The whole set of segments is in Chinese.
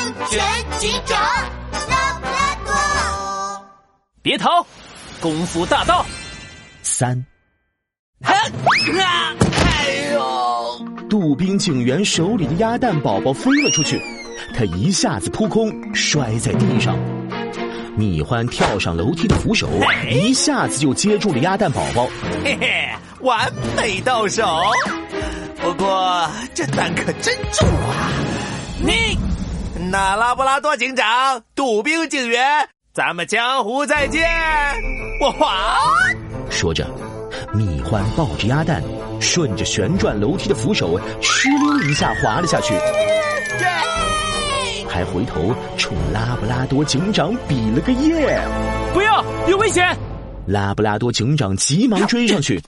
安全警长拉布拉多。别逃！功夫大道三。啊！哎呦！杜宾警员手里的鸭蛋宝宝飞了出去，他一下子扑空，摔在地上。米欢跳上楼梯的扶手，一下子就接住了鸭蛋宝宝。嘿嘿，完美到手。不过这蛋可真重啊！你，那拉布拉多警长、杜宾警员，咱们江湖再见！我滑。说着，蜜獾抱着鸭蛋，顺着旋转楼梯的扶手，哧溜一下滑了下去。还回头冲拉布拉多警长比了个耶！不要，有危险！拉布拉多警长急忙追上去，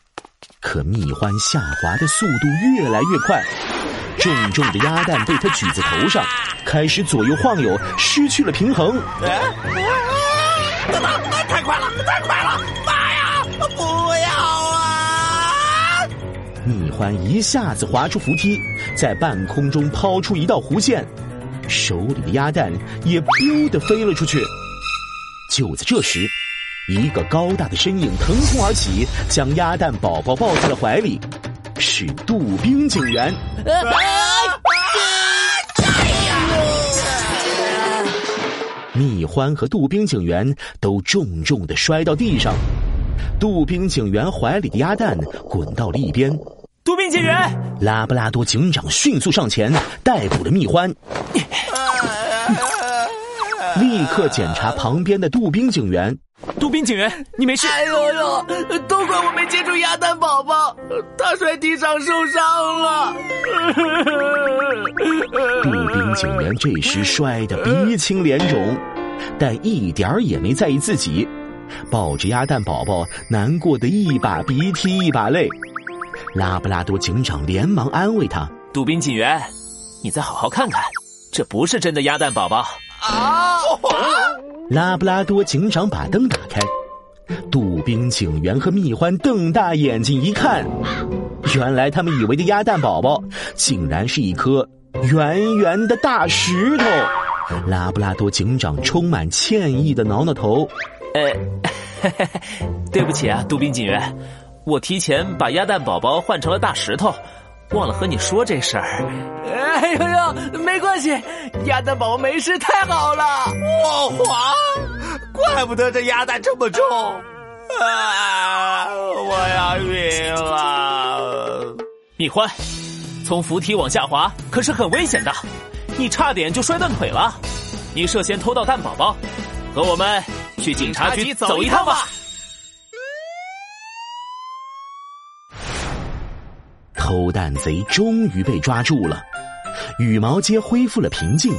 可蜜獾下滑的速度越来越快，重重的鸭蛋被他举在头上，开始左右晃悠，失去了平衡。太快了，太快了！妈呀，不要啊！蜜獾一下子滑出扶梯，在半空中抛出一道弧线。手里的鸭蛋也 “biu” 的飞了出去。就在这时，一个高大的身影腾空而起，将鸭蛋宝宝抱在了怀里，是杜宾警员。蜜獾和杜宾警员都重重的摔到地上，杜宾警员怀里的鸭蛋滚到了一边。杜宾警员，拉布拉多警长迅速上前逮捕了蜜獾。立刻检查旁边的杜宾警员。杜宾警员，你没事？哎呦呦！都怪我没接住鸭蛋宝宝，他摔地上受伤了。杜宾警员这时摔得鼻青脸肿，但一点儿也没在意自己，抱着鸭蛋宝宝，难过的一把鼻涕一把泪。拉布拉多警长连忙安慰他：“杜宾警员，你再好好看看，这不是真的鸭蛋宝宝。”啊！拉布拉多警长把灯打开，杜宾警员和蜜獾瞪大眼睛一看，原来他们以为的鸭蛋宝宝，竟然是一颗圆圆的大石头。拉布拉多警长充满歉意的挠挠头：“呃，对不起啊，杜宾警员，我提前把鸭蛋宝宝换成了大石头。”忘了和你说这事儿，哎呦呦，没关系，鸭蛋宝宝没事，太好了。我滑，怪不得这鸭蛋这么重，啊，我要晕了。蜜獾，从扶梯往下滑可是很危险的，你差点就摔断腿了。你涉嫌偷盗蛋宝宝，和我们去警察局走一趟吧。偷蛋贼终于被抓住了，羽毛街恢复了平静。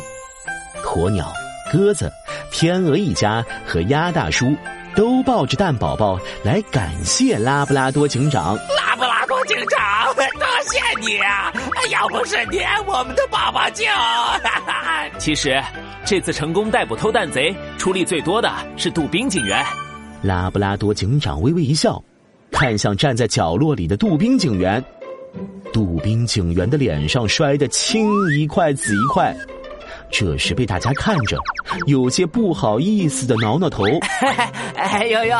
鸵鸟、鸽子、天鹅一家和鸭大叔都抱着蛋宝宝来感谢拉布拉多警长。拉布拉多警长，多谢你啊！要不是你，我们的宝宝就……其实，这次成功逮捕偷蛋贼，出力最多的是杜宾警员。拉布拉多警长微微一笑，看向站在角落里的杜宾警员。杜宾警员的脸上摔得青一块紫一块，这时被大家看着，有些不好意思的挠挠头。哎呦呦，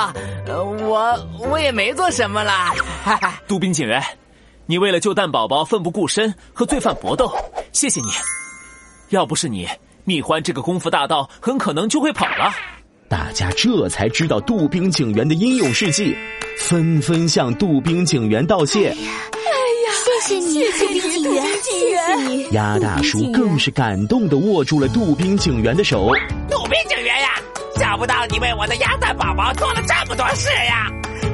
我我也没做什么啦。杜宾警员，你为了救蛋宝宝奋不顾身和罪犯搏斗，谢谢你。要不是你，蜜獾这个功夫大盗很可能就会跑了。大家这才知道杜宾警员的英勇事迹，纷纷向杜宾警员道谢。谢谢你，杜宾警员，谢谢你。鸭大叔更是感动的握住了杜宾警员的手。杜宾警员呀，想不到你为我的鸭蛋宝宝做了这么多事呀！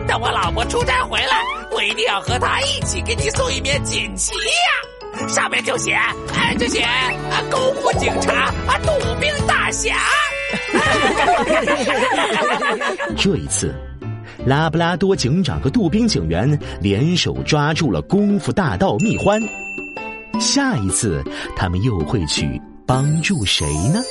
等我老婆出差回来，我一定要和她一起给你送一面锦旗呀，上面就写，哎，就写啊，功夫警察啊，杜宾大侠。这一次。拉布拉多警长和杜宾警员联手抓住了功夫大盗蜜獾，下一次他们又会去帮助谁呢？